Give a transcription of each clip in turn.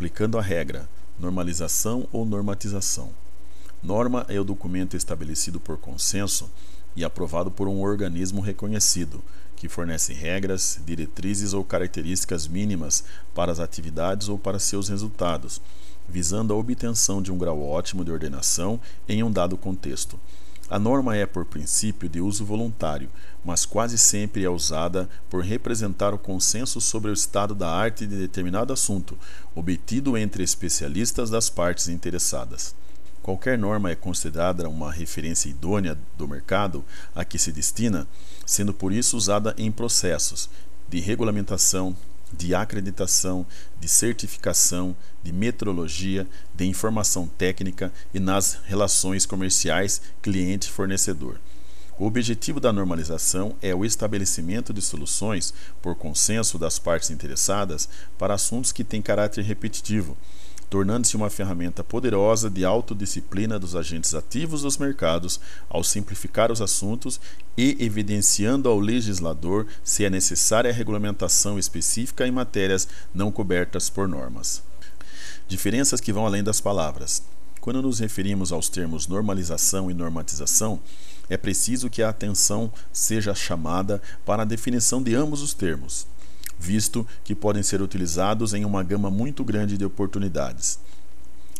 Aplicando a regra: normalização ou normatização. Norma é o documento estabelecido por consenso e aprovado por um organismo reconhecido, que fornece regras, diretrizes ou características mínimas para as atividades ou para seus resultados, visando a obtenção de um grau ótimo de ordenação em um dado contexto. A norma é, por princípio, de uso voluntário, mas quase sempre é usada por representar o consenso sobre o estado da arte de determinado assunto, obtido entre especialistas das partes interessadas. Qualquer norma é considerada uma referência idônea do mercado a que se destina, sendo por isso usada em processos de regulamentação, de acreditação, de certificação, de metrologia, de informação técnica e nas relações comerciais cliente-fornecedor. O objetivo da normalização é o estabelecimento de soluções por consenso das partes interessadas para assuntos que têm caráter repetitivo, tornando-se uma ferramenta poderosa de autodisciplina dos agentes ativos dos mercados ao simplificar os assuntos e evidenciando ao legislador se é necessária a regulamentação específica em matérias não cobertas por normas. Diferenças que vão além das palavras. Quando nos referimos aos termos normalização e normatização, é preciso que a atenção seja chamada para a definição de ambos os termos visto que podem ser utilizados em uma gama muito grande de oportunidades.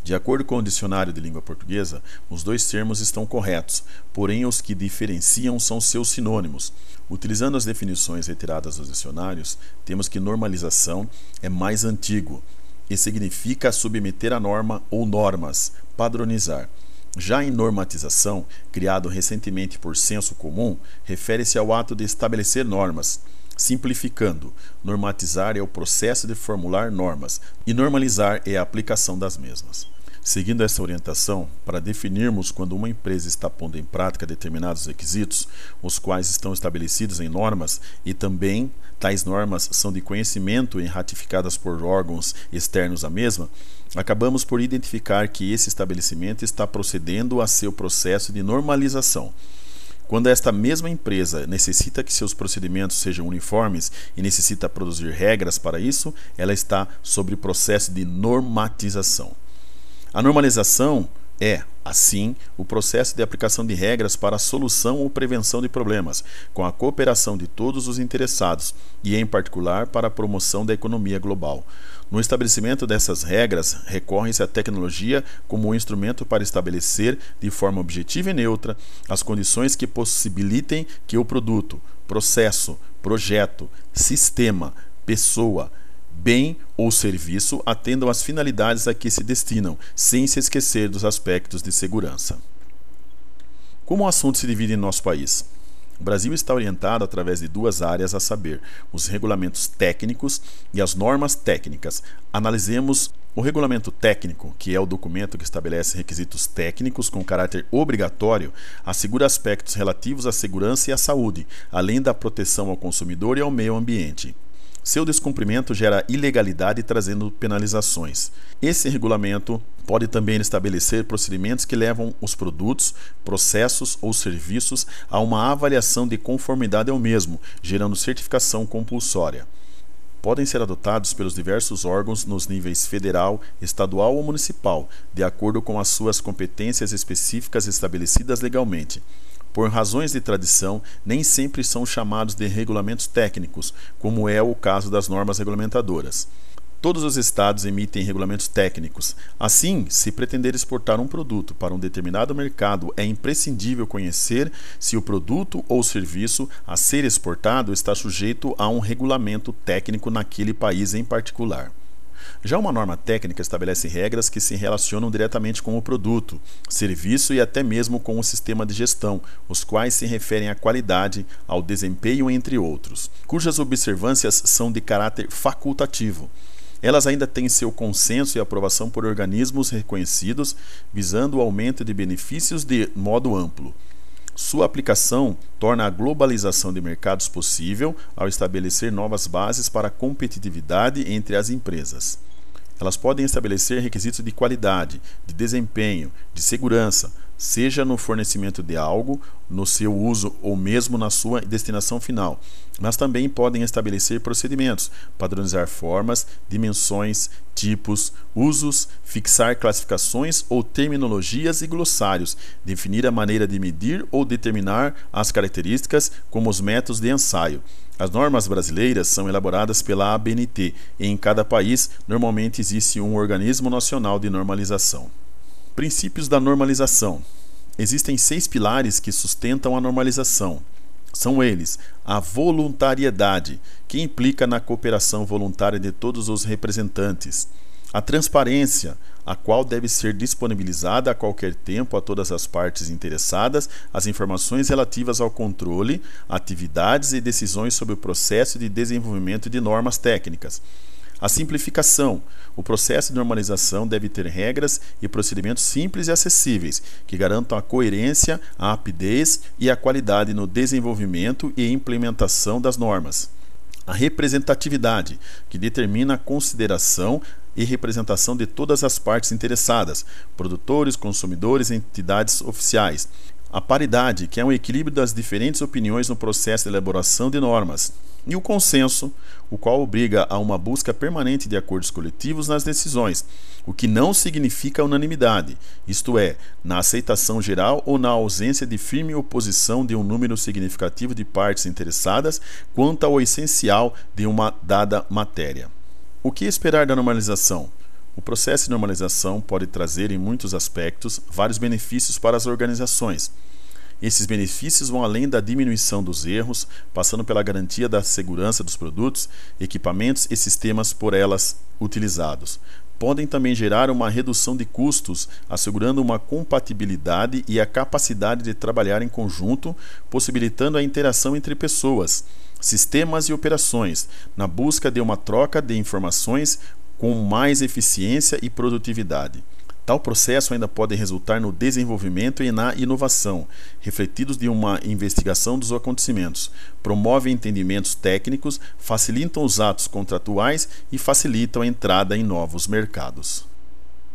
De acordo com o dicionário de língua portuguesa, os dois termos estão corretos, porém os que diferenciam são seus sinônimos. Utilizando as definições retiradas dos dicionários, temos que normalização é mais antigo e significa submeter a norma ou normas, padronizar. Já em normatização, criado recentemente por senso comum, refere-se ao ato de estabelecer normas. Simplificando, normatizar é o processo de formular normas e normalizar é a aplicação das mesmas. Seguindo essa orientação, para definirmos quando uma empresa está pondo em prática determinados requisitos, os quais estão estabelecidos em normas, e também tais normas são de conhecimento e ratificadas por órgãos externos à mesma, acabamos por identificar que esse estabelecimento está procedendo a seu processo de normalização quando esta mesma empresa necessita que seus procedimentos sejam uniformes e necessita produzir regras para isso, ela está sob processo de normatização. A normalização é, assim, o processo de aplicação de regras para a solução ou prevenção de problemas, com a cooperação de todos os interessados e, em particular, para a promoção da economia global. No estabelecimento dessas regras, recorre-se à tecnologia como um instrumento para estabelecer, de forma objetiva e neutra, as condições que possibilitem que o produto, processo, projeto, sistema, pessoa, bem ou serviço atendam às finalidades a que se destinam, sem se esquecer dos aspectos de segurança. Como o assunto se divide em nosso país? O Brasil está orientado através de duas áreas, a saber, os regulamentos técnicos e as normas técnicas. Analisemos o regulamento técnico, que é o documento que estabelece requisitos técnicos com caráter obrigatório, assegura aspectos relativos à segurança e à saúde, além da proteção ao consumidor e ao meio ambiente. Seu descumprimento gera ilegalidade trazendo penalizações. Esse regulamento pode também estabelecer procedimentos que levam os produtos, processos ou serviços a uma avaliação de conformidade ao mesmo, gerando certificação compulsória. Podem ser adotados pelos diversos órgãos nos níveis federal, estadual ou municipal, de acordo com as suas competências específicas estabelecidas legalmente por razões de tradição, nem sempre são chamados de regulamentos técnicos, como é o caso das normas regulamentadoras. Todos os estados emitem regulamentos técnicos. Assim, se pretender exportar um produto para um determinado mercado, é imprescindível conhecer se o produto ou serviço a ser exportado está sujeito a um regulamento técnico naquele país em particular. Já uma norma técnica estabelece regras que se relacionam diretamente com o produto, serviço e até mesmo com o sistema de gestão, os quais se referem à qualidade, ao desempenho, entre outros, cujas observâncias são de caráter facultativo. Elas ainda têm seu consenso e aprovação por organismos reconhecidos, visando o aumento de benefícios de modo amplo. Sua aplicação torna a globalização de mercados possível ao estabelecer novas bases para a competitividade entre as empresas. Elas podem estabelecer requisitos de qualidade, de desempenho, de segurança, seja no fornecimento de algo, no seu uso ou mesmo na sua destinação final, mas também podem estabelecer procedimentos, padronizar formas, dimensões, tipos, usos, fixar classificações ou terminologias e glossários, definir a maneira de medir ou determinar as características, como os métodos de ensaio. As normas brasileiras são elaboradas pela ABNT e em cada país normalmente existe um organismo nacional de normalização. Princípios da normalização. Existem seis pilares que sustentam a normalização. São eles a voluntariedade, que implica na cooperação voluntária de todos os representantes, a transparência, a qual deve ser disponibilizada a qualquer tempo a todas as partes interessadas as informações relativas ao controle, atividades e decisões sobre o processo de desenvolvimento de normas técnicas. A simplificação. O processo de normalização deve ter regras e procedimentos simples e acessíveis, que garantam a coerência, a rapidez e a qualidade no desenvolvimento e implementação das normas. A representatividade, que determina a consideração e representação de todas as partes interessadas, produtores, consumidores entidades oficiais. A paridade, que é um equilíbrio das diferentes opiniões no processo de elaboração de normas. E o consenso, o qual obriga a uma busca permanente de acordos coletivos nas decisões, o que não significa unanimidade, isto é, na aceitação geral ou na ausência de firme oposição de um número significativo de partes interessadas quanto ao essencial de uma dada matéria. O que esperar da normalização? O processo de normalização pode trazer, em muitos aspectos, vários benefícios para as organizações. Esses benefícios vão além da diminuição dos erros, passando pela garantia da segurança dos produtos, equipamentos e sistemas por elas utilizados. Podem também gerar uma redução de custos, assegurando uma compatibilidade e a capacidade de trabalhar em conjunto, possibilitando a interação entre pessoas sistemas e operações, na busca de uma troca de informações com mais eficiência e produtividade. Tal processo ainda pode resultar no desenvolvimento e na inovação, refletidos de uma investigação dos acontecimentos, promove entendimentos técnicos, facilitam os atos contratuais e facilitam a entrada em novos mercados.